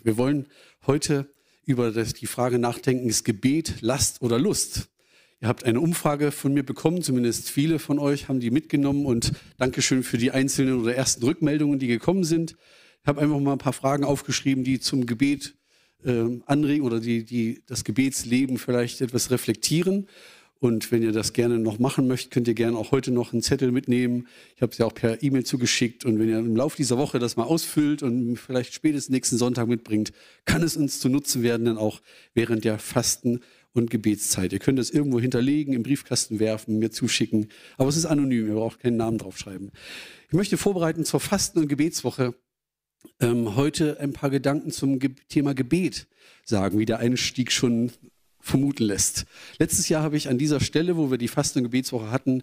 Wir wollen heute über das, die Frage nachdenken, ist Gebet Last oder Lust? Ihr habt eine Umfrage von mir bekommen, zumindest viele von euch haben die mitgenommen und Dankeschön für die einzelnen oder ersten Rückmeldungen, die gekommen sind. Ich habe einfach mal ein paar Fragen aufgeschrieben, die zum Gebet äh, anregen oder die, die das Gebetsleben vielleicht etwas reflektieren. Und wenn ihr das gerne noch machen möchtet, könnt ihr gerne auch heute noch einen Zettel mitnehmen. Ich habe es ja auch per E-Mail zugeschickt. Und wenn ihr im Laufe dieser Woche das mal ausfüllt und vielleicht spätestens nächsten Sonntag mitbringt, kann es uns zu Nutzen werden, dann auch während der Fasten- und Gebetszeit. Ihr könnt es irgendwo hinterlegen, im Briefkasten werfen, mir zuschicken. Aber es ist anonym, ihr braucht keinen Namen draufschreiben. Ich möchte vorbereiten zur Fasten- und Gebetswoche ähm, heute ein paar Gedanken zum Ge Thema Gebet sagen, wie der Einstieg schon vermuten lässt. Letztes Jahr habe ich an dieser Stelle, wo wir die Fasten- und Gebetswoche hatten,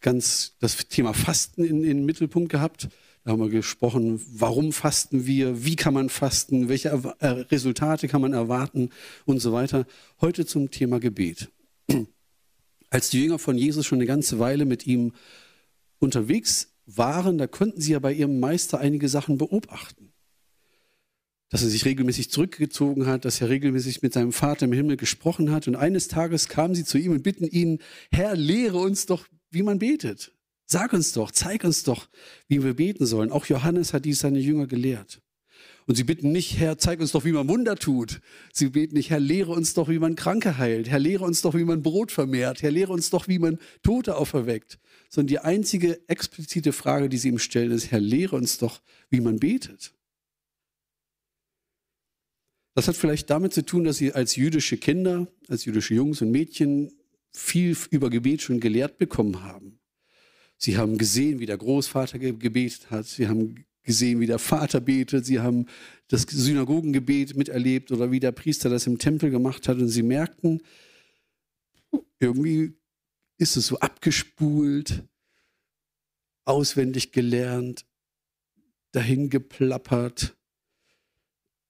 ganz das Thema Fasten in, in den Mittelpunkt gehabt. Da haben wir gesprochen, warum fasten wir, wie kann man fasten, welche äh, Resultate kann man erwarten und so weiter. Heute zum Thema Gebet. Als die Jünger von Jesus schon eine ganze Weile mit ihm unterwegs waren, da konnten sie ja bei ihrem Meister einige Sachen beobachten dass er sich regelmäßig zurückgezogen hat, dass er regelmäßig mit seinem Vater im Himmel gesprochen hat. Und eines Tages kamen sie zu ihm und bitten ihn, Herr, lehre uns doch, wie man betet. Sag uns doch, zeig uns doch, wie wir beten sollen. Auch Johannes hat dies seine Jünger gelehrt. Und sie bitten nicht, Herr, zeig uns doch, wie man Wunder tut. Sie beten nicht, Herr, lehre uns doch, wie man Kranke heilt. Herr, lehre uns doch, wie man Brot vermehrt. Herr, lehre uns doch, wie man Tote auferweckt. Sondern die einzige explizite Frage, die sie ihm stellen, ist, Herr, lehre uns doch, wie man betet. Das hat vielleicht damit zu tun, dass sie als jüdische Kinder, als jüdische Jungs und Mädchen viel über Gebet schon gelehrt bekommen haben. Sie haben gesehen, wie der Großvater gebetet hat. Sie haben gesehen, wie der Vater betet. Sie haben das Synagogengebet miterlebt oder wie der Priester das im Tempel gemacht hat. Und sie merkten, irgendwie ist es so abgespult, auswendig gelernt, dahin geplappert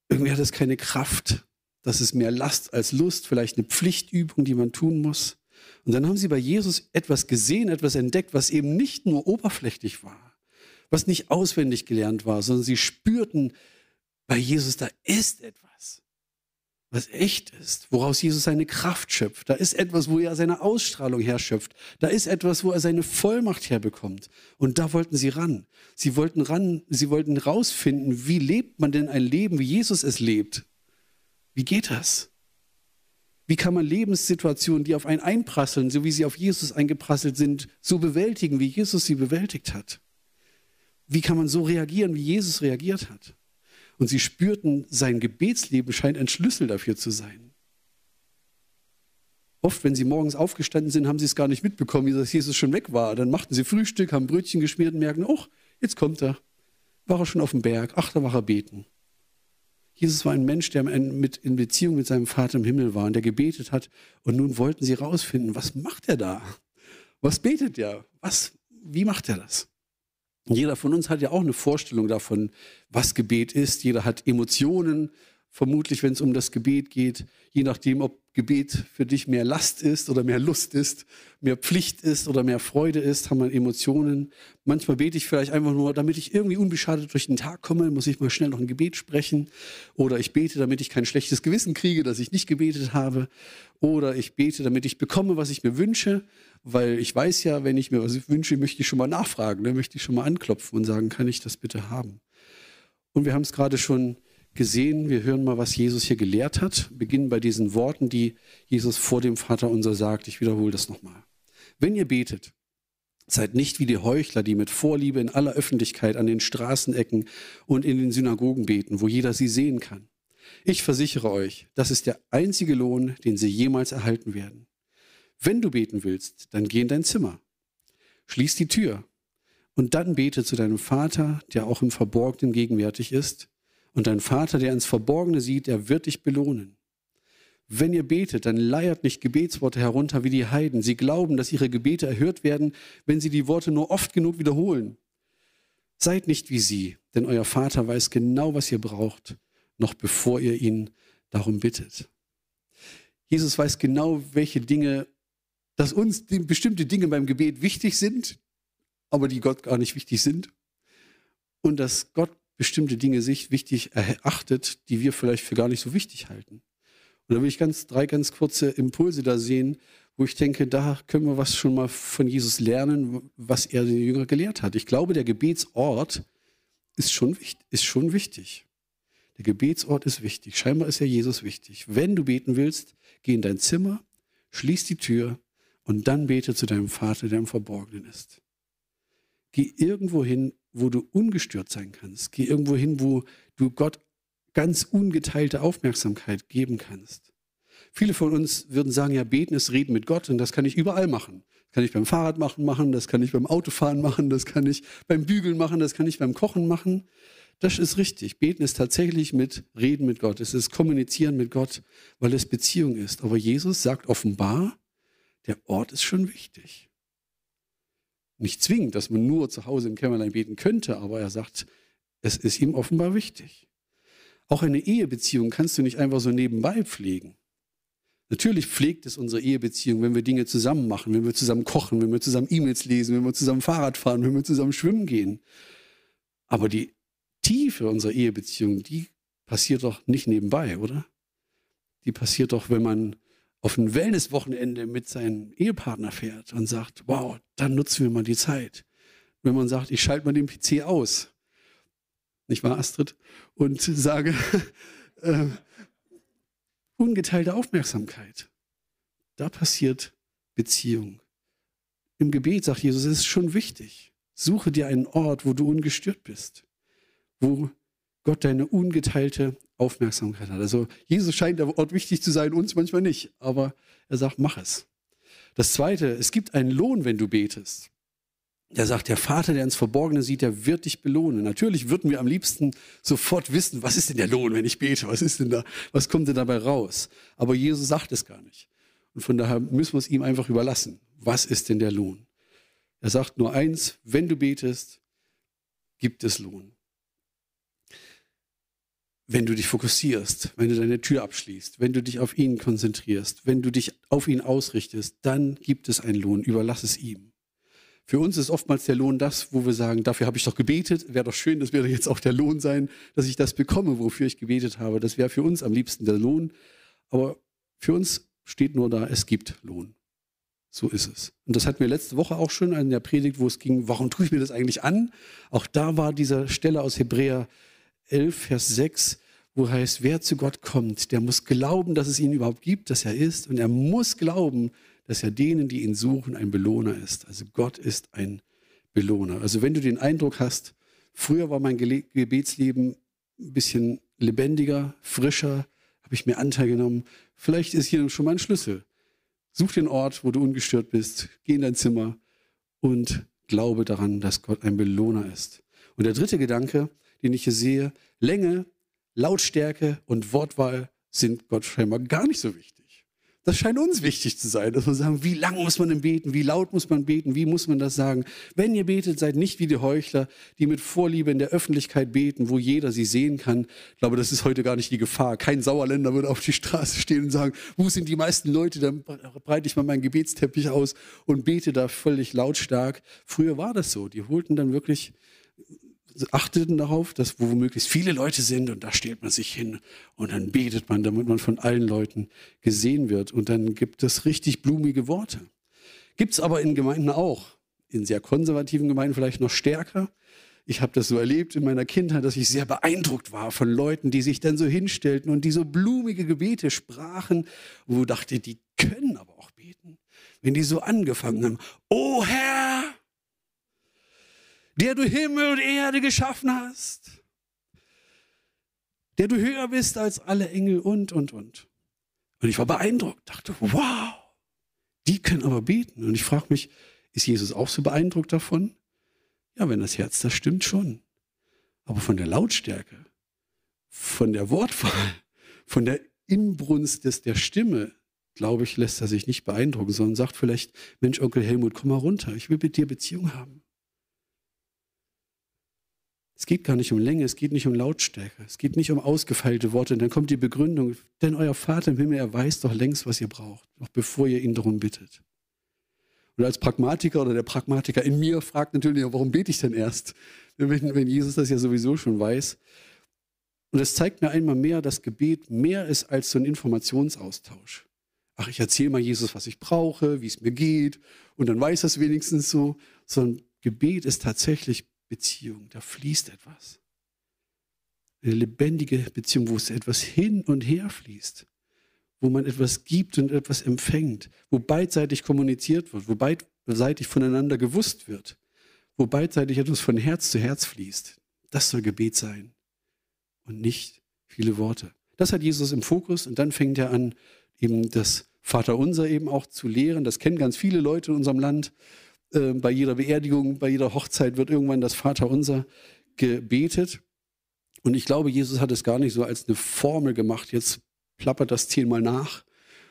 irgendwie hat es keine Kraft. Das ist mehr Last als Lust, vielleicht eine Pflichtübung, die man tun muss. Und dann haben sie bei Jesus etwas gesehen, etwas entdeckt, was eben nicht nur oberflächlich war, was nicht auswendig gelernt war, sondern sie spürten bei Jesus, da ist etwas was echt ist, woraus Jesus seine Kraft schöpft. Da ist etwas, wo er seine Ausstrahlung herschöpft. Da ist etwas, wo er seine Vollmacht herbekommt. Und da wollten sie ran. Sie wollten ran, sie wollten rausfinden, wie lebt man denn ein Leben, wie Jesus es lebt? Wie geht das? Wie kann man Lebenssituationen, die auf einen einprasseln, so wie sie auf Jesus eingeprasselt sind, so bewältigen, wie Jesus sie bewältigt hat? Wie kann man so reagieren, wie Jesus reagiert hat? Und sie spürten, sein Gebetsleben scheint ein Schlüssel dafür zu sein. Oft, wenn sie morgens aufgestanden sind, haben sie es gar nicht mitbekommen, dass Jesus schon weg war. Dann machten sie Frühstück, haben Brötchen geschmiert und merken, oh, jetzt kommt er. War er schon auf dem Berg? Ach, da war er beten. Jesus war ein Mensch, der in Beziehung mit seinem Vater im Himmel war und der gebetet hat. Und nun wollten sie herausfinden, was macht er da? Was betet er? Was, wie macht er das? Jeder von uns hat ja auch eine Vorstellung davon, was Gebet ist. Jeder hat Emotionen, vermutlich, wenn es um das Gebet geht. Je nachdem, ob Gebet für dich mehr Last ist oder mehr Lust ist, mehr Pflicht ist oder mehr Freude ist, haben wir Emotionen. Manchmal bete ich vielleicht einfach nur, damit ich irgendwie unbeschadet durch den Tag komme, muss ich mal schnell noch ein Gebet sprechen. Oder ich bete, damit ich kein schlechtes Gewissen kriege, dass ich nicht gebetet habe. Oder ich bete, damit ich bekomme, was ich mir wünsche weil ich weiß ja, wenn ich mir was wünsche, möchte ich schon mal nachfragen, dann möchte ich schon mal anklopfen und sagen, kann ich das bitte haben? Und wir haben es gerade schon gesehen, wir hören mal, was Jesus hier gelehrt hat, beginnen bei diesen Worten, die Jesus vor dem Vater unser sagt. Ich wiederhole das nochmal. Wenn ihr betet, seid nicht wie die Heuchler, die mit Vorliebe in aller Öffentlichkeit an den Straßenecken und in den Synagogen beten, wo jeder sie sehen kann. Ich versichere euch, das ist der einzige Lohn, den sie jemals erhalten werden. Wenn du beten willst, dann geh in dein Zimmer. Schließ die Tür. Und dann bete zu deinem Vater, der auch im Verborgenen gegenwärtig ist. Und dein Vater, der ins Verborgene sieht, der wird dich belohnen. Wenn ihr betet, dann leiert nicht Gebetsworte herunter wie die Heiden. Sie glauben, dass ihre Gebete erhört werden, wenn sie die Worte nur oft genug wiederholen. Seid nicht wie sie, denn euer Vater weiß genau, was ihr braucht, noch bevor ihr ihn darum bittet. Jesus weiß genau, welche Dinge dass uns bestimmte Dinge beim Gebet wichtig sind, aber die Gott gar nicht wichtig sind. Und dass Gott bestimmte Dinge sich wichtig erachtet, die wir vielleicht für gar nicht so wichtig halten. Und da will ich ganz, drei ganz kurze Impulse da sehen, wo ich denke, da können wir was schon mal von Jesus lernen, was er den Jünger gelehrt hat. Ich glaube, der Gebetsort ist schon, ist schon wichtig. Der Gebetsort ist wichtig. Scheinbar ist ja Jesus wichtig. Wenn du beten willst, geh in dein Zimmer, schließ die Tür und dann bete zu deinem Vater, der im Verborgenen ist. Geh irgendwo hin, wo du ungestört sein kannst. Geh irgendwo hin, wo du Gott ganz ungeteilte Aufmerksamkeit geben kannst. Viele von uns würden sagen, ja, beten ist reden mit Gott und das kann ich überall machen. Das kann ich beim Fahrrad machen, machen, das kann ich beim Autofahren machen, das kann ich beim Bügeln machen, das kann ich beim Kochen machen. Das ist richtig. Beten ist tatsächlich mit Reden mit Gott. Es ist Kommunizieren mit Gott, weil es Beziehung ist. Aber Jesus sagt offenbar, der Ort ist schon wichtig. Nicht zwingend, dass man nur zu Hause im Kämmerlein beten könnte, aber er sagt, es ist ihm offenbar wichtig. Auch eine Ehebeziehung kannst du nicht einfach so nebenbei pflegen. Natürlich pflegt es unsere Ehebeziehung, wenn wir Dinge zusammen machen, wenn wir zusammen kochen, wenn wir zusammen E-Mails lesen, wenn wir zusammen Fahrrad fahren, wenn wir zusammen schwimmen gehen. Aber die Tiefe unserer Ehebeziehung, die passiert doch nicht nebenbei, oder? Die passiert doch, wenn man auf ein Wellnesswochenende mit seinem Ehepartner fährt und sagt, wow, dann nutzen wir mal die Zeit. Wenn man sagt, ich schalte mal den PC aus, nicht wahr, Astrid? Und sage, äh, ungeteilte Aufmerksamkeit. Da passiert Beziehung. Im Gebet sagt Jesus, es ist schon wichtig. Suche dir einen Ort, wo du ungestört bist, wo Gott deine ungeteilte Aufmerksamkeit hat. Also Jesus scheint der Ort wichtig zu sein, uns manchmal nicht, aber er sagt, mach es. Das Zweite, es gibt einen Lohn, wenn du betest. Der sagt, der Vater, der ins Verborgene sieht, der wird dich belohnen. Natürlich würden wir am liebsten sofort wissen, was ist denn der Lohn, wenn ich bete? Was ist denn da? Was kommt denn dabei raus? Aber Jesus sagt es gar nicht. Und von daher müssen wir es ihm einfach überlassen. Was ist denn der Lohn? Er sagt nur eins, wenn du betest, gibt es Lohn. Wenn du dich fokussierst, wenn du deine Tür abschließt, wenn du dich auf ihn konzentrierst, wenn du dich auf ihn ausrichtest, dann gibt es einen Lohn. Überlass es ihm. Für uns ist oftmals der Lohn das, wo wir sagen, dafür habe ich doch gebetet, wäre doch schön, das wäre jetzt auch der Lohn sein, dass ich das bekomme, wofür ich gebetet habe. Das wäre für uns am liebsten der Lohn. Aber für uns steht nur da, es gibt Lohn. So ist es. Und das hatten wir letzte Woche auch schon in der Predigt, wo es ging, warum tue ich mir das eigentlich an? Auch da war diese Stelle aus Hebräer 11, Vers 6, wo heißt, wer zu Gott kommt, der muss glauben, dass es ihn überhaupt gibt, dass er ist. Und er muss glauben, dass er denen, die ihn suchen, ein Belohner ist. Also Gott ist ein Belohner. Also wenn du den Eindruck hast, früher war mein Gebetsleben ein bisschen lebendiger, frischer, habe ich mir Anteil genommen, vielleicht ist hier schon mal ein Schlüssel. Such den Ort, wo du ungestört bist, geh in dein Zimmer und glaube daran, dass Gott ein Belohner ist. Und der dritte Gedanke, den ich hier sehe, Länge, Lautstärke und Wortwahl sind Gott scheinbar gar nicht so wichtig. Das scheint uns wichtig zu sein, dass wir sagen, wie lang muss man denn beten, wie laut muss man beten, wie muss man das sagen. Wenn ihr betet, seid nicht wie die Heuchler, die mit Vorliebe in der Öffentlichkeit beten, wo jeder sie sehen kann. Ich glaube, das ist heute gar nicht die Gefahr. Kein Sauerländer würde auf die Straße stehen und sagen, wo sind die meisten Leute, dann breite ich mal meinen Gebetsteppich aus und bete da völlig lautstark. Früher war das so. Die holten dann wirklich achteten darauf, dass wo möglichst viele Leute sind und da stellt man sich hin und dann betet man, damit man von allen Leuten gesehen wird und dann gibt es richtig blumige Worte. Gibt es aber in Gemeinden auch, in sehr konservativen Gemeinden vielleicht noch stärker. Ich habe das so erlebt in meiner Kindheit, dass ich sehr beeindruckt war von Leuten, die sich dann so hinstellten und die so blumige Gebete sprachen, wo ich dachte, die können aber auch beten. Wenn die so angefangen haben, oh Herr, der du Himmel und Erde geschaffen hast, der du höher bist als alle Engel und, und, und. Und ich war beeindruckt, dachte, wow, die können aber beten. Und ich frage mich, ist Jesus auch so beeindruckt davon? Ja, wenn das Herz das stimmt schon. Aber von der Lautstärke, von der Wortwahl, von der Inbrunst des, der Stimme, glaube ich, lässt er sich nicht beeindrucken, sondern sagt vielleicht, Mensch, Onkel Helmut, komm mal runter, ich will mit dir Beziehung haben. Es geht gar nicht um Länge, es geht nicht um Lautstärke, es geht nicht um ausgefeilte Worte. Dann kommt die Begründung, denn euer Vater im Himmel, er weiß doch längst, was ihr braucht, noch bevor ihr ihn darum bittet. Und als Pragmatiker oder der Pragmatiker in mir fragt natürlich, warum bete ich denn erst, wenn, wenn Jesus das ja sowieso schon weiß. Und es zeigt mir einmal mehr, dass Gebet mehr ist als so ein Informationsaustausch. Ach, ich erzähle mal Jesus, was ich brauche, wie es mir geht, und dann weiß er es wenigstens so. Sondern Gebet ist tatsächlich Beziehung, da fließt etwas. Eine lebendige Beziehung, wo es etwas hin und her fließt, wo man etwas gibt und etwas empfängt, wo beidseitig kommuniziert wird, wo beidseitig voneinander gewusst wird, wo beidseitig etwas von Herz zu Herz fließt. Das soll Gebet sein und nicht viele Worte. Das hat Jesus im Fokus und dann fängt er an, eben das Vaterunser eben auch zu lehren. Das kennen ganz viele Leute in unserem Land. Äh, bei jeder Beerdigung, bei jeder Hochzeit wird irgendwann das Vaterunser gebetet. Und ich glaube, Jesus hat es gar nicht so als eine Formel gemacht, jetzt plappert das zehnmal nach,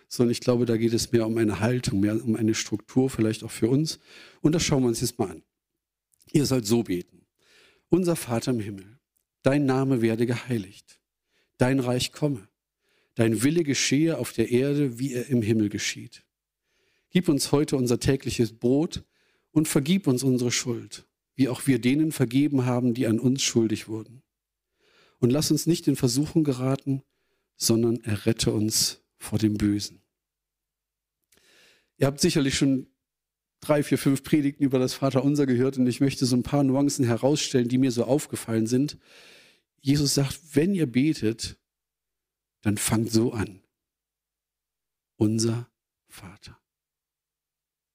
sondern ich glaube, da geht es mehr um eine Haltung, mehr um eine Struktur, vielleicht auch für uns. Und das schauen wir uns jetzt mal an. Ihr sollt so beten. Unser Vater im Himmel, dein Name werde geheiligt, dein Reich komme, dein Wille geschehe auf der Erde, wie er im Himmel geschieht. Gib uns heute unser tägliches Brot und vergib uns unsere Schuld, wie auch wir denen vergeben haben, die an uns schuldig wurden. Und lass uns nicht in Versuchung geraten, sondern errette uns vor dem Bösen. Ihr habt sicherlich schon drei, vier, fünf Predigten über das Vaterunser gehört und ich möchte so ein paar Nuancen herausstellen, die mir so aufgefallen sind. Jesus sagt, wenn ihr betet, dann fangt so an. Unser Vater.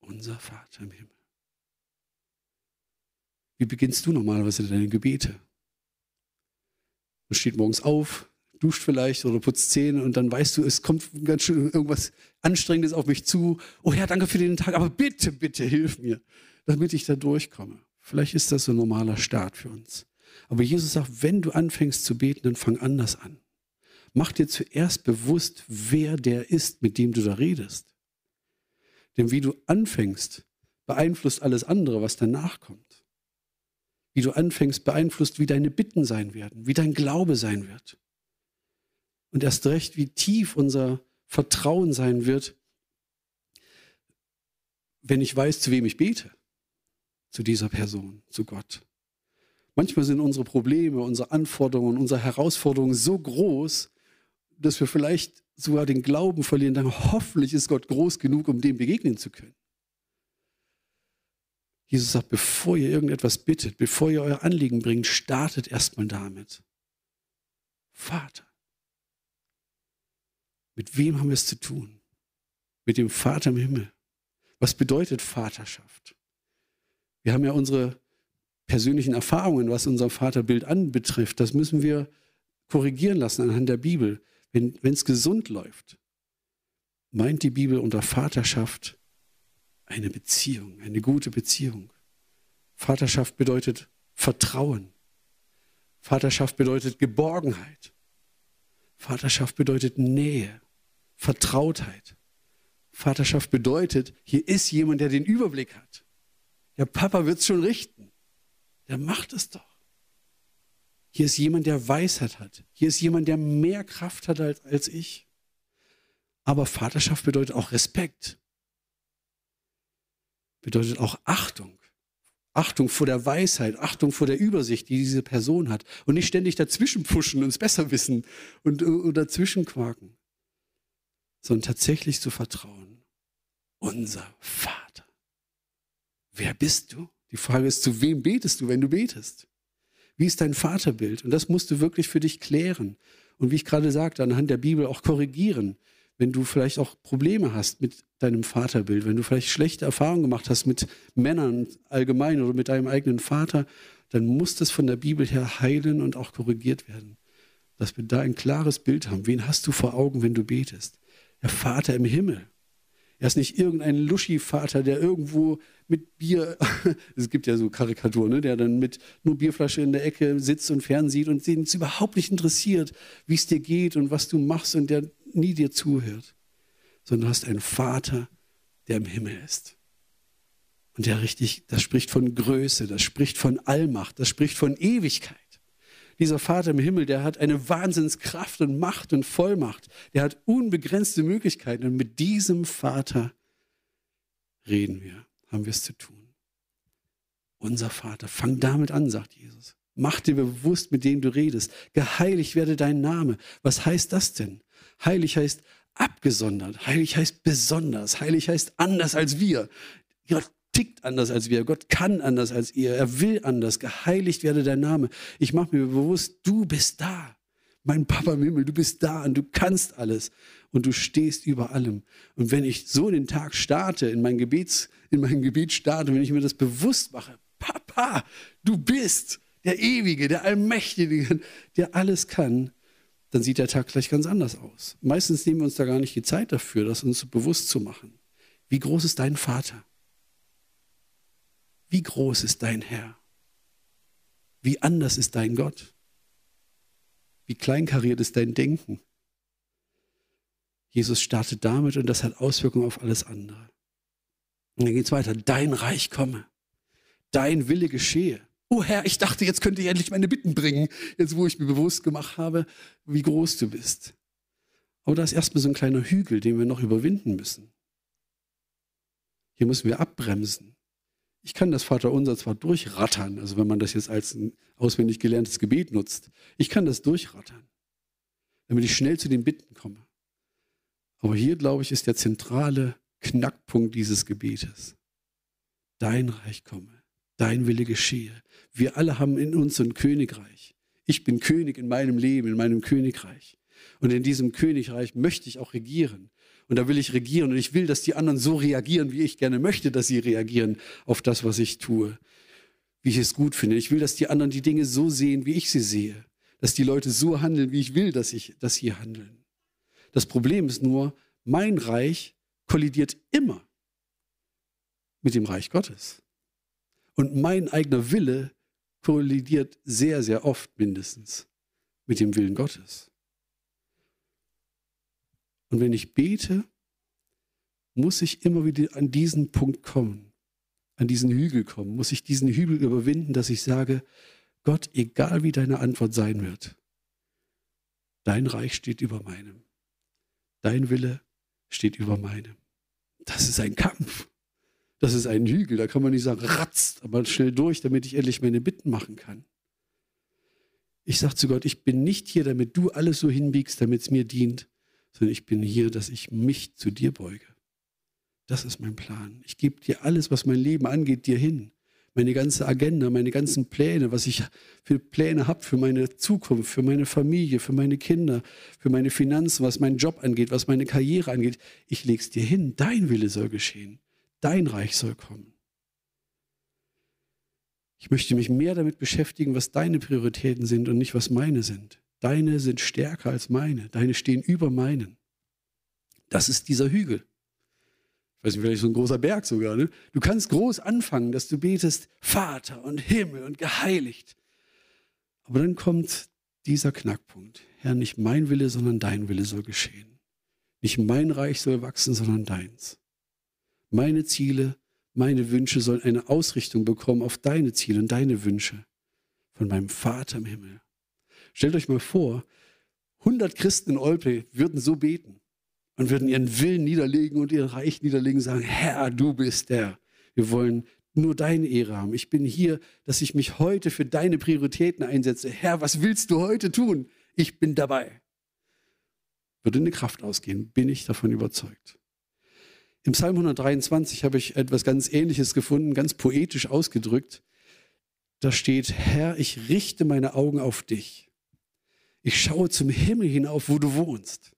Unser Vater im Himmel. Wie beginnst du normalerweise deine Gebete? Du stehst morgens auf, duscht vielleicht oder putzt Zähne und dann weißt du, es kommt ganz schön irgendwas Anstrengendes auf mich zu. Oh Herr, danke für den Tag, aber bitte, bitte hilf mir, damit ich da durchkomme. Vielleicht ist das so ein normaler Start für uns. Aber Jesus sagt, wenn du anfängst zu beten, dann fang anders an. Mach dir zuerst bewusst, wer der ist, mit dem du da redest. Denn wie du anfängst, beeinflusst alles andere, was danach kommt. Wie du anfängst, beeinflusst, wie deine Bitten sein werden, wie dein Glaube sein wird. Und erst recht, wie tief unser Vertrauen sein wird, wenn ich weiß, zu wem ich bete. Zu dieser Person, zu Gott. Manchmal sind unsere Probleme, unsere Anforderungen, unsere Herausforderungen so groß, dass wir vielleicht sogar den Glauben verlieren. Dann hoffentlich ist Gott groß genug, um dem begegnen zu können. Jesus sagt, bevor ihr irgendetwas bittet, bevor ihr euer Anliegen bringt, startet erstmal damit. Vater. Mit wem haben wir es zu tun? Mit dem Vater im Himmel. Was bedeutet Vaterschaft? Wir haben ja unsere persönlichen Erfahrungen, was unser Vaterbild anbetrifft. Das müssen wir korrigieren lassen anhand der Bibel. Wenn es gesund läuft, meint die Bibel unter Vaterschaft eine Beziehung, eine gute Beziehung. Vaterschaft bedeutet Vertrauen. Vaterschaft bedeutet Geborgenheit. Vaterschaft bedeutet Nähe. Vertrautheit. Vaterschaft bedeutet, hier ist jemand, der den Überblick hat. Der Papa wird es schon richten. Der macht es doch. Hier ist jemand, der Weisheit hat. Hier ist jemand, der mehr Kraft hat als, als ich. Aber Vaterschaft bedeutet auch Respekt. Bedeutet auch Achtung. Achtung vor der Weisheit, Achtung vor der Übersicht, die diese Person hat. Und nicht ständig dazwischen pushen und es besser wissen und, und dazwischen quaken sondern tatsächlich zu vertrauen. Unser Vater. Wer bist du? Die Frage ist, zu wem betest du, wenn du betest? Wie ist dein Vaterbild? Und das musst du wirklich für dich klären. Und wie ich gerade sagte, anhand der Bibel auch korrigieren. Wenn du vielleicht auch Probleme hast mit deinem Vaterbild, wenn du vielleicht schlechte Erfahrungen gemacht hast mit Männern allgemein oder mit deinem eigenen Vater, dann muss das von der Bibel her heilen und auch korrigiert werden. Dass wir da ein klares Bild haben. Wen hast du vor Augen, wenn du betest? der Vater im Himmel. Er ist nicht irgendein Luschi-Vater, der irgendwo mit Bier, es gibt ja so Karikaturen, ne, der dann mit nur Bierflasche in der Ecke sitzt und fernsieht und den es überhaupt nicht interessiert, wie es dir geht und was du machst und der nie dir zuhört. Sondern hast einen Vater, der im Himmel ist. Und der richtig, das spricht von Größe, das spricht von Allmacht, das spricht von Ewigkeit. Dieser Vater im Himmel, der hat eine Wahnsinnskraft und Macht und Vollmacht. Der hat unbegrenzte Möglichkeiten. Und mit diesem Vater reden wir, haben wir es zu tun. Unser Vater, fang damit an, sagt Jesus. Mach dir bewusst, mit dem du redest. Geheiligt werde dein Name. Was heißt das denn? Heilig heißt abgesondert. Heilig heißt besonders. Heilig heißt anders als wir. Gott tickt anders als wir. Gott kann anders als ihr. Er will anders. Geheiligt werde dein Name. Ich mache mir bewusst, du bist da. Mein Papa im Himmel, du bist da und du kannst alles und du stehst über allem. Und wenn ich so den Tag starte, in mein Gebets, in mein Gebet starte, wenn ich mir das bewusst mache, Papa, du bist der Ewige, der Allmächtige, der alles kann, dann sieht der Tag gleich ganz anders aus. Meistens nehmen wir uns da gar nicht die Zeit dafür, das uns bewusst zu machen. Wie groß ist dein Vater? Wie groß ist dein Herr? Wie anders ist dein Gott? Wie kleinkariert ist dein Denken? Jesus startet damit und das hat Auswirkungen auf alles andere. Und dann geht es weiter. Dein Reich komme. Dein Wille geschehe. Oh Herr, ich dachte, jetzt könnte ich endlich meine Bitten bringen, jetzt wo ich mir bewusst gemacht habe, wie groß du bist. Aber da ist erstmal so ein kleiner Hügel, den wir noch überwinden müssen. Hier müssen wir abbremsen. Ich kann das Vaterunser zwar durchrattern, also wenn man das jetzt als ein auswendig gelerntes Gebet nutzt. Ich kann das durchrattern, damit ich schnell zu den Bitten komme. Aber hier, glaube ich, ist der zentrale Knackpunkt dieses Gebetes. Dein Reich komme dein Wille geschehe. Wir alle haben in uns ein Königreich. Ich bin König in meinem Leben, in meinem Königreich. Und in diesem Königreich möchte ich auch regieren. Und da will ich regieren und ich will, dass die anderen so reagieren, wie ich gerne möchte, dass sie reagieren auf das, was ich tue, wie ich es gut finde. Ich will, dass die anderen die Dinge so sehen, wie ich sie sehe. Dass die Leute so handeln, wie ich will, dass, ich, dass sie handeln. Das Problem ist nur, mein Reich kollidiert immer mit dem Reich Gottes. Und mein eigener Wille kollidiert sehr, sehr oft mindestens mit dem Willen Gottes. Und wenn ich bete, muss ich immer wieder an diesen Punkt kommen, an diesen Hügel kommen, muss ich diesen Hügel überwinden, dass ich sage, Gott, egal wie deine Antwort sein wird, dein Reich steht über meinem. Dein Wille steht über meinem. Das ist ein Kampf. Das ist ein Hügel, da kann man nicht sagen, ratzt, aber schnell durch, damit ich endlich meine Bitten machen kann. Ich sage zu Gott, ich bin nicht hier, damit du alles so hinbiegst, damit es mir dient, sondern ich bin hier, dass ich mich zu dir beuge. Das ist mein Plan. Ich gebe dir alles, was mein Leben angeht, dir hin. Meine ganze Agenda, meine ganzen Pläne, was ich für Pläne habe für meine Zukunft, für meine Familie, für meine Kinder, für meine Finanzen, was meinen Job angeht, was meine Karriere angeht. Ich lege es dir hin. Dein Wille soll geschehen. Dein Reich soll kommen. Ich möchte mich mehr damit beschäftigen, was deine Prioritäten sind und nicht, was meine sind. Deine sind stärker als meine. Deine stehen über meinen. Das ist dieser Hügel. Ich weiß nicht, vielleicht so ein großer Berg sogar. Ne? Du kannst groß anfangen, dass du betest, Vater und Himmel und geheiligt. Aber dann kommt dieser Knackpunkt. Herr, nicht mein Wille, sondern dein Wille soll geschehen. Nicht mein Reich soll wachsen, sondern deins. Meine Ziele, meine Wünsche sollen eine Ausrichtung bekommen auf deine Ziele und deine Wünsche von meinem Vater im Himmel. Stellt euch mal vor, 100 Christen in Olpe würden so beten und würden ihren Willen niederlegen und ihr Reich niederlegen, sagen, Herr, du bist der. Wir wollen nur deine Ehre haben. Ich bin hier, dass ich mich heute für deine Prioritäten einsetze. Herr, was willst du heute tun? Ich bin dabei. Würde eine Kraft ausgehen, bin ich davon überzeugt. Im Psalm 123 habe ich etwas ganz Ähnliches gefunden, ganz poetisch ausgedrückt. Da steht, Herr, ich richte meine Augen auf dich. Ich schaue zum Himmel hinauf, wo du wohnst.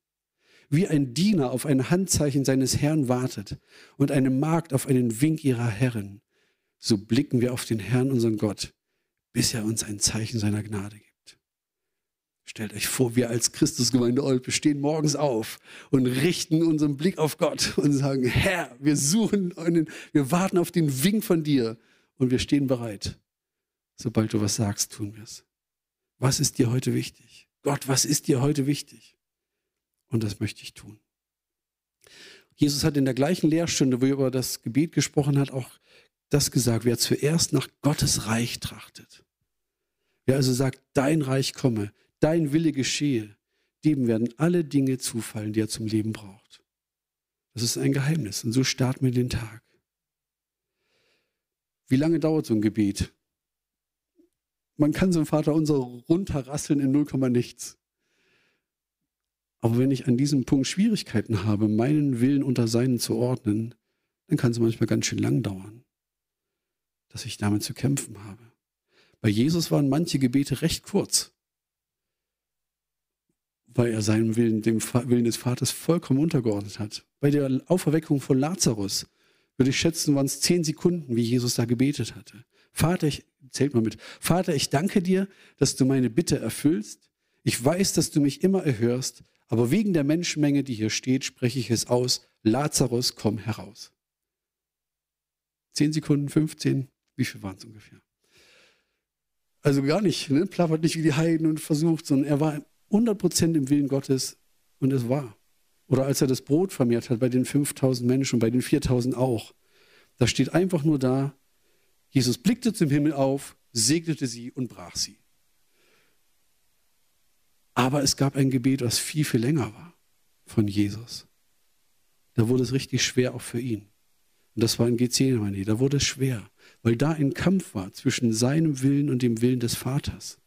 Wie ein Diener auf ein Handzeichen seines Herrn wartet und eine Magd auf einen Wink ihrer Herrin, so blicken wir auf den Herrn, unseren Gott, bis er uns ein Zeichen seiner Gnade gibt. Stellt euch vor, wir als Christusgemeinde Olpe stehen morgens auf und richten unseren Blick auf Gott und sagen, Herr, wir suchen einen, wir warten auf den Wink von dir und wir stehen bereit. Sobald du was sagst, tun wir es. Was ist dir heute wichtig? Gott, was ist dir heute wichtig? Und das möchte ich tun. Jesus hat in der gleichen Lehrstunde, wo er über das Gebet gesprochen hat, auch das gesagt, wer zuerst nach Gottes Reich trachtet. Wer also sagt, dein Reich komme, dein Wille geschehe, dem werden alle Dinge zufallen, die er zum Leben braucht. Das ist ein Geheimnis und so starten wir den Tag. Wie lange dauert so ein Gebet? Man kann so ein Vater unser runterrasseln in 0, nichts. Aber wenn ich an diesem Punkt Schwierigkeiten habe, meinen Willen unter seinen zu ordnen, dann kann es manchmal ganz schön lang dauern, dass ich damit zu kämpfen habe. Bei Jesus waren manche Gebete recht kurz, weil er seinen Willen dem Willen des Vaters vollkommen untergeordnet hat. Bei der Auferweckung von Lazarus würde ich schätzen, waren es zehn Sekunden, wie Jesus da gebetet hatte. Vater, ich, zählt mal mit, Vater, ich danke dir, dass du meine Bitte erfüllst. Ich weiß, dass du mich immer erhörst, aber wegen der Menschenmenge, die hier steht, spreche ich es aus. Lazarus, komm heraus. Zehn Sekunden, 15, wie viel waren es ungefähr? Also gar nicht, ne? plappert nicht wie die Heiden und versucht, sondern er war 100% im Willen Gottes und es war. Oder als er das Brot vermehrt hat bei den 5000 Menschen und bei den 4000 auch. Da steht einfach nur da, Jesus blickte zum Himmel auf, segnete sie und brach sie. Aber es gab ein Gebet, was viel, viel länger war von Jesus. Da wurde es richtig schwer auch für ihn. Und das war in Gethsemane. Da wurde es schwer, weil da ein Kampf war zwischen seinem Willen und dem Willen des Vaters.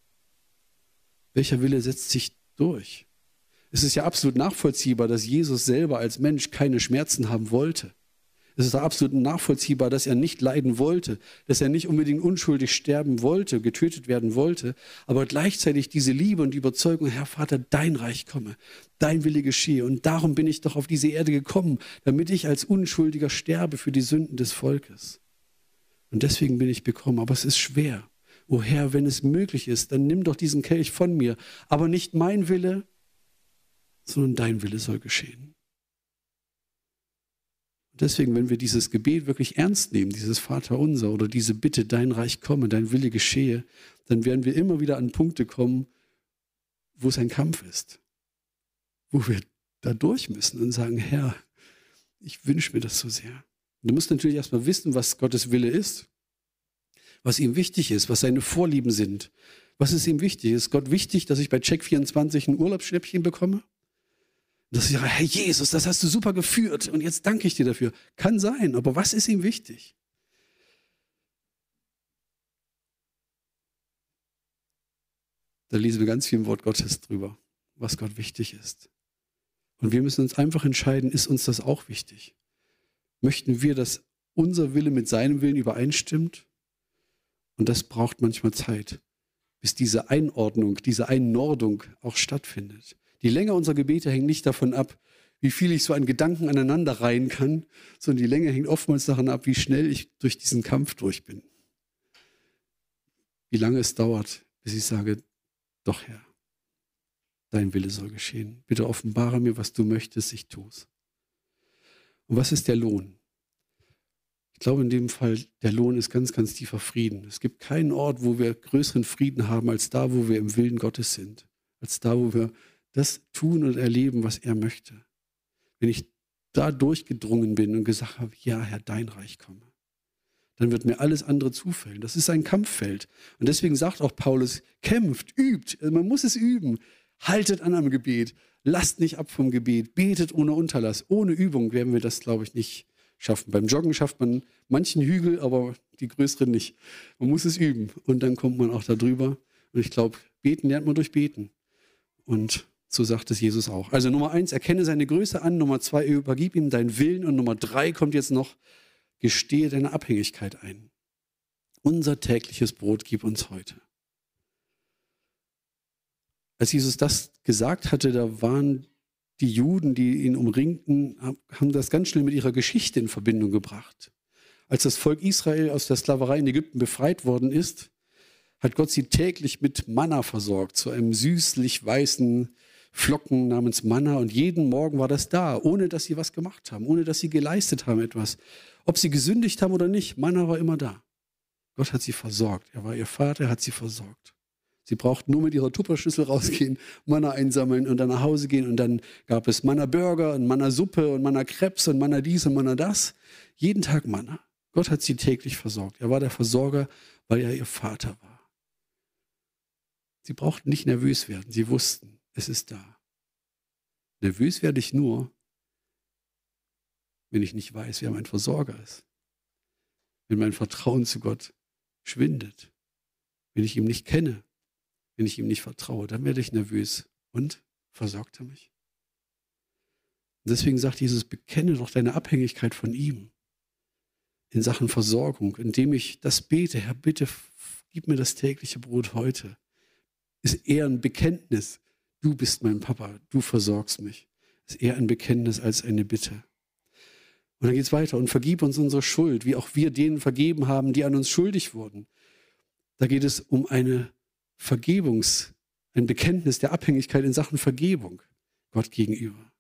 Welcher Wille setzt sich durch? Es ist ja absolut nachvollziehbar, dass Jesus selber als Mensch keine Schmerzen haben wollte. Es ist absolut nachvollziehbar, dass er nicht leiden wollte, dass er nicht unbedingt unschuldig sterben wollte, getötet werden wollte, aber gleichzeitig diese Liebe und die Überzeugung, Herr Vater, dein Reich komme, dein Wille geschehe. Und darum bin ich doch auf diese Erde gekommen, damit ich als Unschuldiger sterbe für die Sünden des Volkes. Und deswegen bin ich bekommen, aber es ist schwer. O Herr, wenn es möglich ist, dann nimm doch diesen Kelch von mir, aber nicht mein Wille, sondern dein Wille soll geschehen. Deswegen, wenn wir dieses Gebet wirklich ernst nehmen, dieses Vaterunser oder diese Bitte, dein Reich komme, dein Wille geschehe, dann werden wir immer wieder an Punkte kommen, wo es ein Kampf ist, wo wir da durch müssen und sagen, Herr, ich wünsche mir das so sehr. Du musst natürlich erstmal wissen, was Gottes Wille ist, was ihm wichtig ist, was seine Vorlieben sind. Was ist ihm wichtig? Ist Gott wichtig, dass ich bei Check 24 ein Urlaubsschnäppchen bekomme? Dass ich sage, Herr Jesus, das hast du super geführt und jetzt danke ich dir dafür. Kann sein, aber was ist ihm wichtig? Da lesen wir ganz viel im Wort Gottes drüber, was Gott wichtig ist. Und wir müssen uns einfach entscheiden, ist uns das auch wichtig? Möchten wir, dass unser Wille mit seinem Willen übereinstimmt? Und das braucht manchmal Zeit, bis diese Einordnung, diese Einnordung auch stattfindet. Die Länge unserer Gebete hängt nicht davon ab, wie viel ich so an Gedanken aneinander reihen kann, sondern die Länge hängt oftmals davon ab, wie schnell ich durch diesen Kampf durch bin. Wie lange es dauert, bis ich sage, doch Herr, dein Wille soll geschehen. Bitte offenbare mir, was du möchtest, ich tu's. Und was ist der Lohn? Ich glaube in dem Fall, der Lohn ist ganz, ganz tiefer Frieden. Es gibt keinen Ort, wo wir größeren Frieden haben, als da, wo wir im Willen Gottes sind. Als da, wo wir das tun und erleben, was er möchte. Wenn ich da durchgedrungen bin und gesagt habe, ja, Herr, dein Reich komme, dann wird mir alles andere zufällen. Das ist ein Kampffeld. Und deswegen sagt auch Paulus, kämpft, übt. Man muss es üben. Haltet an am Gebet. Lasst nicht ab vom Gebet. Betet ohne Unterlass. Ohne Übung werden wir das, glaube ich, nicht schaffen. Beim Joggen schafft man manchen Hügel, aber die größeren nicht. Man muss es üben. Und dann kommt man auch da drüber. Und ich glaube, beten lernt man durch Beten. Und so sagt es Jesus auch. Also Nummer eins, erkenne seine Größe an. Nummer zwei, übergib ihm deinen Willen. Und Nummer drei kommt jetzt noch, gestehe deine Abhängigkeit ein. Unser tägliches Brot gib uns heute. Als Jesus das gesagt hatte, da waren die Juden, die ihn umringten, haben das ganz schnell mit ihrer Geschichte in Verbindung gebracht. Als das Volk Israel aus der Sklaverei in Ägypten befreit worden ist, hat Gott sie täglich mit Manna versorgt, zu einem süßlich weißen Flocken namens Manna und jeden Morgen war das da, ohne dass sie was gemacht haben, ohne dass sie geleistet haben etwas. Ob sie gesündigt haben oder nicht, Manna war immer da. Gott hat sie versorgt. Er war ihr Vater, er hat sie versorgt. Sie brauchten nur mit ihrer Tupperschüssel rausgehen, Manna einsammeln und dann nach Hause gehen. Und dann gab es Manna Burger und Manna Suppe und Manna Krebs und Manna dies und Manna das. Jeden Tag Manna. Gott hat sie täglich versorgt. Er war der Versorger, weil er ihr Vater war. Sie brauchten nicht nervös werden. Sie wussten, es ist da. Nervös werde ich nur, wenn ich nicht weiß, wer mein Versorger ist. wenn mein Vertrauen zu Gott schwindet, wenn ich ihn nicht kenne, wenn ich ihm nicht vertraue, dann werde ich nervös. Und versorgt er mich? Und deswegen sagt Jesus, bekenne doch deine Abhängigkeit von ihm in Sachen Versorgung, indem ich das bete, Herr, bitte gib mir das tägliche Brot heute. Ist eher ein Bekenntnis, du bist mein Papa, du versorgst mich. Ist eher ein Bekenntnis als eine Bitte. Und dann geht es weiter und vergib uns unsere Schuld, wie auch wir denen vergeben haben, die an uns schuldig wurden. Da geht es um eine Vergebungs, ein Bekenntnis der Abhängigkeit in Sachen Vergebung Gott gegenüber.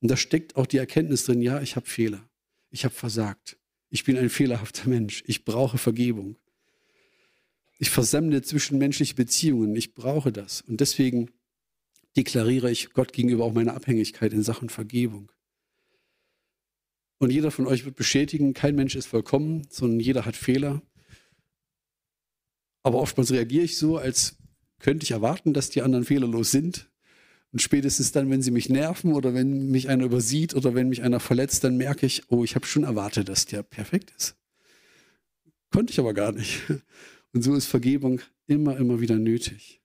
Und da steckt auch die Erkenntnis drin, ja, ich habe Fehler, ich habe versagt, ich bin ein fehlerhafter Mensch, ich brauche Vergebung. Ich versemmle zwischenmenschliche Beziehungen, ich brauche das. Und deswegen deklariere ich Gott gegenüber auch meine Abhängigkeit in Sachen Vergebung. Und jeder von euch wird bestätigen, kein Mensch ist vollkommen, sondern jeder hat Fehler. Aber oftmals reagiere ich so, als könnte ich erwarten, dass die anderen fehlerlos sind. Und spätestens dann, wenn sie mich nerven oder wenn mich einer übersieht oder wenn mich einer verletzt, dann merke ich, oh, ich habe schon erwartet, dass der perfekt ist. Konnte ich aber gar nicht. Und so ist Vergebung immer, immer wieder nötig.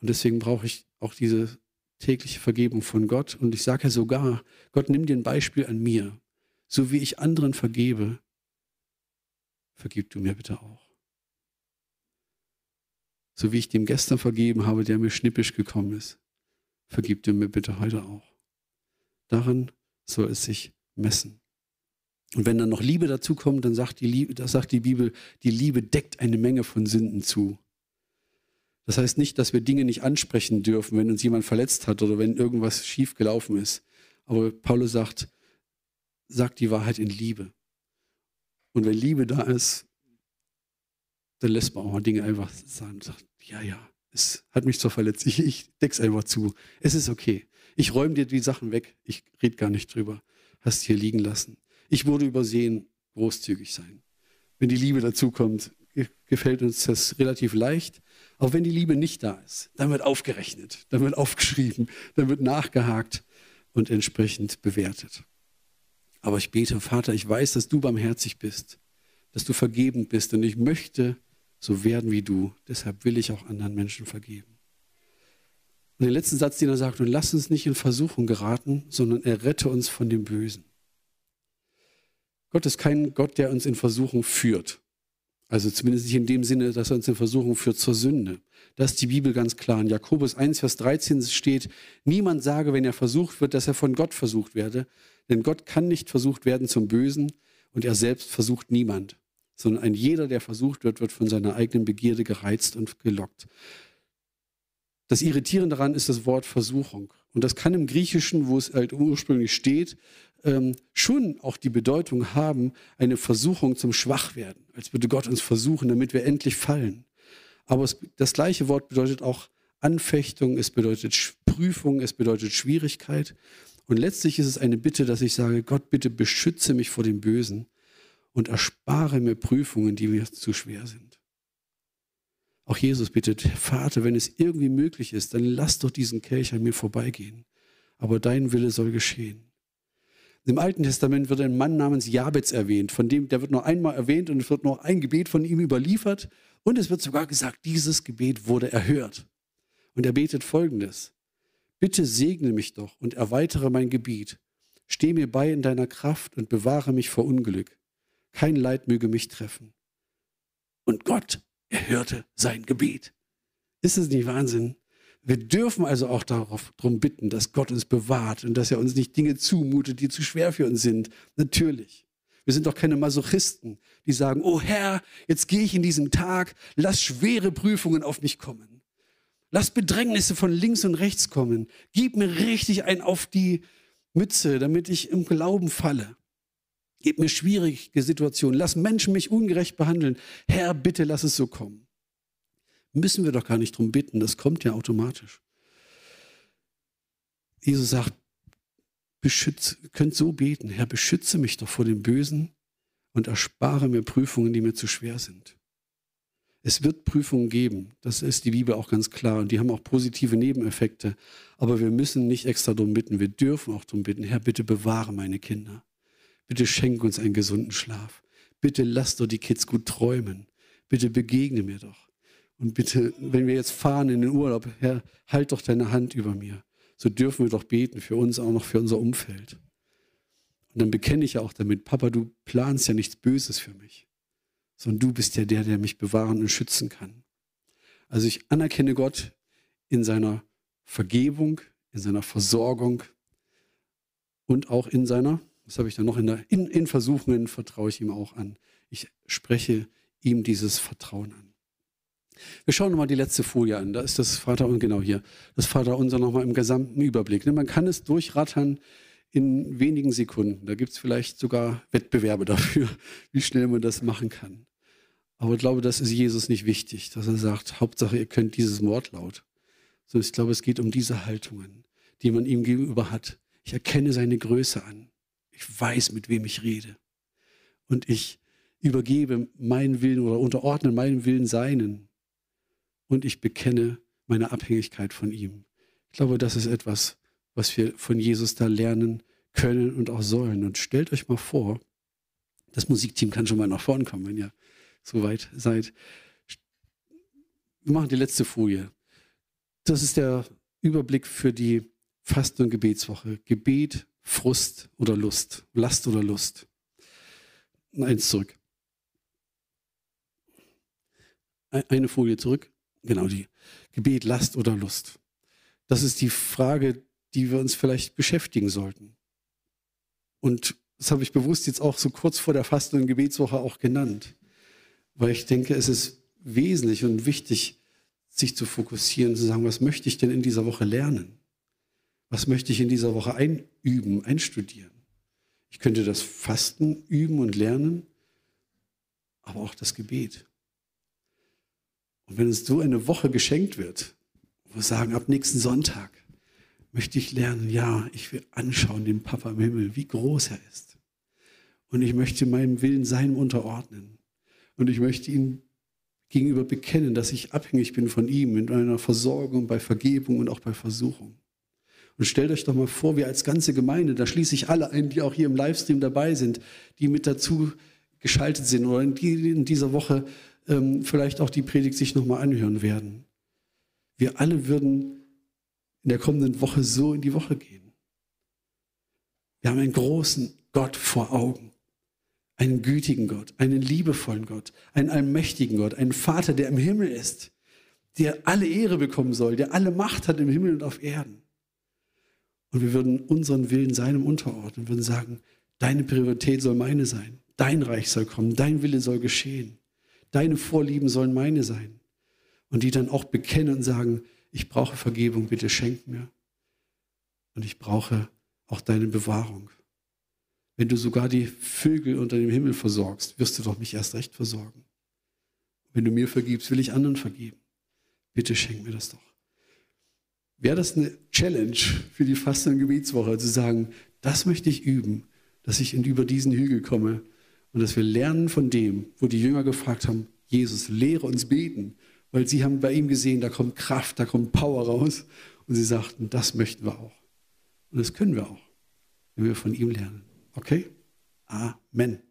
Und deswegen brauche ich auch diese tägliche Vergebung von Gott. Und ich sage ja sogar, Gott, nimm dir ein Beispiel an mir. So wie ich anderen vergebe, vergib du mir bitte auch. So wie ich dem gestern vergeben habe, der mir schnippisch gekommen ist, vergib du mir bitte heute auch. Daran soll es sich messen. Und wenn dann noch Liebe dazukommt, dann sagt die, Liebe, das sagt die Bibel, die Liebe deckt eine Menge von Sünden zu. Das heißt nicht, dass wir Dinge nicht ansprechen dürfen, wenn uns jemand verletzt hat oder wenn irgendwas schief gelaufen ist. Aber Paulus sagt, sagt die Wahrheit in Liebe. Und wenn Liebe da ist, dann lässt man auch mal Dinge einfach sagen und sagt, ja, ja, es hat mich zwar verletzt, ich, ich deck's einfach zu. Es ist okay. Ich räume dir die Sachen weg. Ich rede gar nicht drüber. Hast hier liegen lassen. Ich wurde übersehen. Großzügig sein. Wenn die Liebe dazukommt, gefällt uns das relativ leicht. Auch wenn die Liebe nicht da ist, dann wird aufgerechnet, dann wird aufgeschrieben, dann wird nachgehakt und entsprechend bewertet. Aber ich bete, Vater, ich weiß, dass du barmherzig bist, dass du vergebend bist und ich möchte so werden wie du. Deshalb will ich auch anderen Menschen vergeben. Und den letzten Satz, den er sagt, und lass uns nicht in Versuchung geraten, sondern errette uns von dem Bösen. Gott ist kein Gott, der uns in Versuchung führt. Also zumindest nicht in dem Sinne, dass er uns in Versuchung führt zur Sünde. Das ist die Bibel ganz klar. In Jakobus 1, Vers 13 steht, niemand sage, wenn er versucht wird, dass er von Gott versucht werde. Denn Gott kann nicht versucht werden zum Bösen und er selbst versucht niemand. Sondern ein jeder, der versucht wird, wird von seiner eigenen Begierde gereizt und gelockt. Das Irritierende daran ist das Wort Versuchung. Und das kann im Griechischen, wo es halt ursprünglich steht, ähm, schon auch die Bedeutung haben, eine Versuchung zum Schwachwerden. Als würde Gott uns versuchen, damit wir endlich fallen. Aber es, das gleiche Wort bedeutet auch Anfechtung, es bedeutet Prüfung, es bedeutet Schwierigkeit. Und letztlich ist es eine Bitte, dass ich sage, Gott, bitte beschütze mich vor dem Bösen und erspare mir Prüfungen, die mir zu schwer sind. Auch Jesus bittet, Vater, wenn es irgendwie möglich ist, dann lass doch diesen Kelch an mir vorbeigehen. Aber dein Wille soll geschehen. Im Alten Testament wird ein Mann namens Jabez erwähnt, von dem, der wird nur einmal erwähnt und es wird noch ein Gebet von ihm überliefert. Und es wird sogar gesagt, dieses Gebet wurde erhört. Und er betet folgendes. Bitte segne mich doch und erweitere mein Gebiet. Steh mir bei in deiner Kraft und bewahre mich vor Unglück. Kein Leid möge mich treffen. Und Gott er hörte sein Gebet. Ist es nicht Wahnsinn? Wir dürfen also auch darauf darum bitten, dass Gott uns bewahrt und dass er uns nicht Dinge zumutet, die zu schwer für uns sind. Natürlich. Wir sind doch keine Masochisten, die sagen, oh Herr, jetzt gehe ich in diesen Tag, lass schwere Prüfungen auf mich kommen. Lass Bedrängnisse von links und rechts kommen. Gib mir richtig ein auf die Mütze, damit ich im Glauben falle. Gib mir schwierige Situationen. Lass Menschen mich ungerecht behandeln. Herr, bitte lass es so kommen. Müssen wir doch gar nicht drum bitten. Das kommt ja automatisch. Jesus sagt, beschütze, könnt so beten. Herr, beschütze mich doch vor dem Bösen und erspare mir Prüfungen, die mir zu schwer sind. Es wird Prüfungen geben, das ist die Bibel auch ganz klar und die haben auch positive Nebeneffekte. Aber wir müssen nicht extra darum bitten, wir dürfen auch darum bitten, Herr, bitte bewahre meine Kinder. Bitte schenk uns einen gesunden Schlaf. Bitte lass doch die Kids gut träumen. Bitte begegne mir doch. Und bitte, wenn wir jetzt fahren in den Urlaub, Herr, halt doch deine Hand über mir. So dürfen wir doch beten für uns, auch noch für unser Umfeld. Und dann bekenne ich ja auch damit, Papa, du planst ja nichts Böses für mich, sondern du bist ja der, der mich bewahren und schützen kann. Also ich anerkenne Gott in seiner Vergebung, in seiner Versorgung und auch in seiner, was habe ich da noch, in, der, in, in Versuchungen vertraue ich ihm auch an. Ich spreche ihm dieses Vertrauen an. Wir schauen nochmal die letzte Folie an. Da ist das Vater und genau hier, das Vater unser nochmal im gesamten Überblick. Ne, man kann es durchrattern in wenigen Sekunden. Da gibt es vielleicht sogar Wettbewerbe dafür, wie schnell man das machen kann. Aber ich glaube, das ist Jesus nicht wichtig, dass er sagt, Hauptsache, ihr könnt dieses Wortlaut. Sondern ich glaube, es geht um diese Haltungen, die man ihm gegenüber hat. Ich erkenne seine Größe an. Ich weiß, mit wem ich rede. Und ich übergebe meinen Willen oder unterordne meinen Willen seinen. Und ich bekenne meine Abhängigkeit von ihm. Ich glaube, das ist etwas, was wir von Jesus da lernen können und auch sollen. Und stellt euch mal vor, das Musikteam kann schon mal nach vorne kommen, wenn ihr soweit seid. Wir machen die letzte Folie. Das ist der Überblick für die Fasten- und Gebetswoche. Gebet, Frust oder Lust, Last oder Lust. Eins zurück. Eine Folie zurück. Genau die. Gebet, Last oder Lust. Das ist die Frage, die wir uns vielleicht beschäftigen sollten. Und das habe ich bewusst jetzt auch so kurz vor der Fasten- und Gebetswoche auch genannt, weil ich denke, es ist wesentlich und wichtig, sich zu fokussieren, zu sagen, was möchte ich denn in dieser Woche lernen? Was möchte ich in dieser Woche einüben, einstudieren? Ich könnte das Fasten üben und lernen, aber auch das Gebet. Und wenn uns so eine Woche geschenkt wird, wo wir sagen, ab nächsten Sonntag möchte ich lernen, ja, ich will anschauen den Papa im Himmel, wie groß er ist. Und ich möchte meinem Willen seinem unterordnen. Und ich möchte ihn gegenüber bekennen, dass ich abhängig bin von ihm in meiner Versorgung, bei Vergebung und auch bei Versuchung. Und stellt euch doch mal vor, wir als ganze Gemeinde, da schließe ich alle ein, die auch hier im Livestream dabei sind, die mit dazu geschaltet sind oder die in dieser Woche ähm, vielleicht auch die Predigt sich nochmal anhören werden. Wir alle würden in der kommenden Woche so in die Woche gehen. Wir haben einen großen Gott vor Augen. Einen gütigen Gott, einen liebevollen Gott, einen allmächtigen Gott, einen Vater, der im Himmel ist, der alle Ehre bekommen soll, der alle Macht hat im Himmel und auf Erden. Und wir würden unseren Willen seinem unterordnen, würden sagen, deine Priorität soll meine sein, dein Reich soll kommen, dein Wille soll geschehen. Deine Vorlieben sollen meine sein. Und die dann auch bekennen und sagen, ich brauche Vergebung, bitte schenk mir. Und ich brauche auch deine Bewahrung. Wenn du sogar die Vögel unter dem Himmel versorgst, wirst du doch mich erst recht versorgen. Wenn du mir vergibst, will ich anderen vergeben. Bitte schenk mir das doch. Wäre das eine Challenge für die Fasten- und Gebetswoche, zu sagen, das möchte ich üben, dass ich über diesen Hügel komme und dass wir lernen von dem, wo die Jünger gefragt haben, Jesus, lehre uns beten, weil sie haben bei ihm gesehen, da kommt Kraft, da kommt Power raus. Und sie sagten, das möchten wir auch. Und das können wir auch, wenn wir von ihm lernen. Okay? Amen.